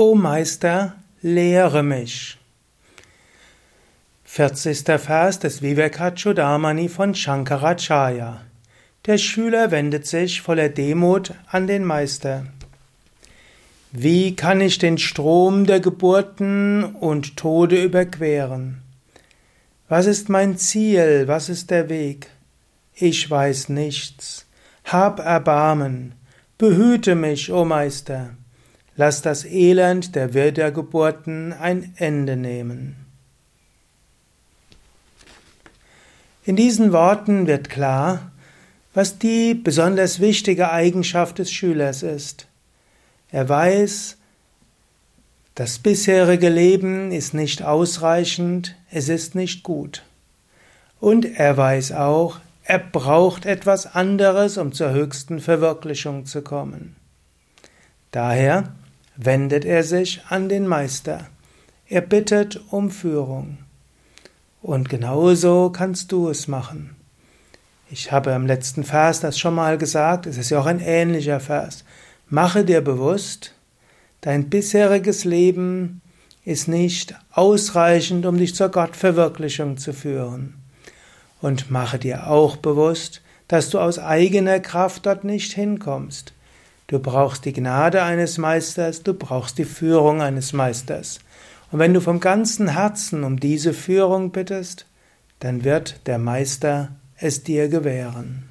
O Meister, lehre mich. 40. Vers des Vivekachudamani von Shankaracharya. Der Schüler wendet sich voller Demut an den Meister. Wie kann ich den Strom der Geburten und Tode überqueren? Was ist mein Ziel? Was ist der Weg? Ich weiß nichts. Hab Erbarmen. Behüte mich, o Meister. Lass das Elend der Wiedergeburten ein Ende nehmen. In diesen Worten wird klar, was die besonders wichtige Eigenschaft des Schülers ist. Er weiß, das bisherige Leben ist nicht ausreichend, es ist nicht gut. Und er weiß auch, er braucht etwas anderes, um zur höchsten Verwirklichung zu kommen. Daher wendet er sich an den Meister. Er bittet um Führung. Und genauso kannst du es machen. Ich habe im letzten Vers das schon mal gesagt, es ist ja auch ein ähnlicher Vers. Mache dir bewusst, dein bisheriges Leben ist nicht ausreichend, um dich zur Gottverwirklichung zu führen. Und mache dir auch bewusst, dass du aus eigener Kraft dort nicht hinkommst. Du brauchst die Gnade eines Meisters, du brauchst die Führung eines Meisters. Und wenn du vom ganzen Herzen um diese Führung bittest, dann wird der Meister es dir gewähren.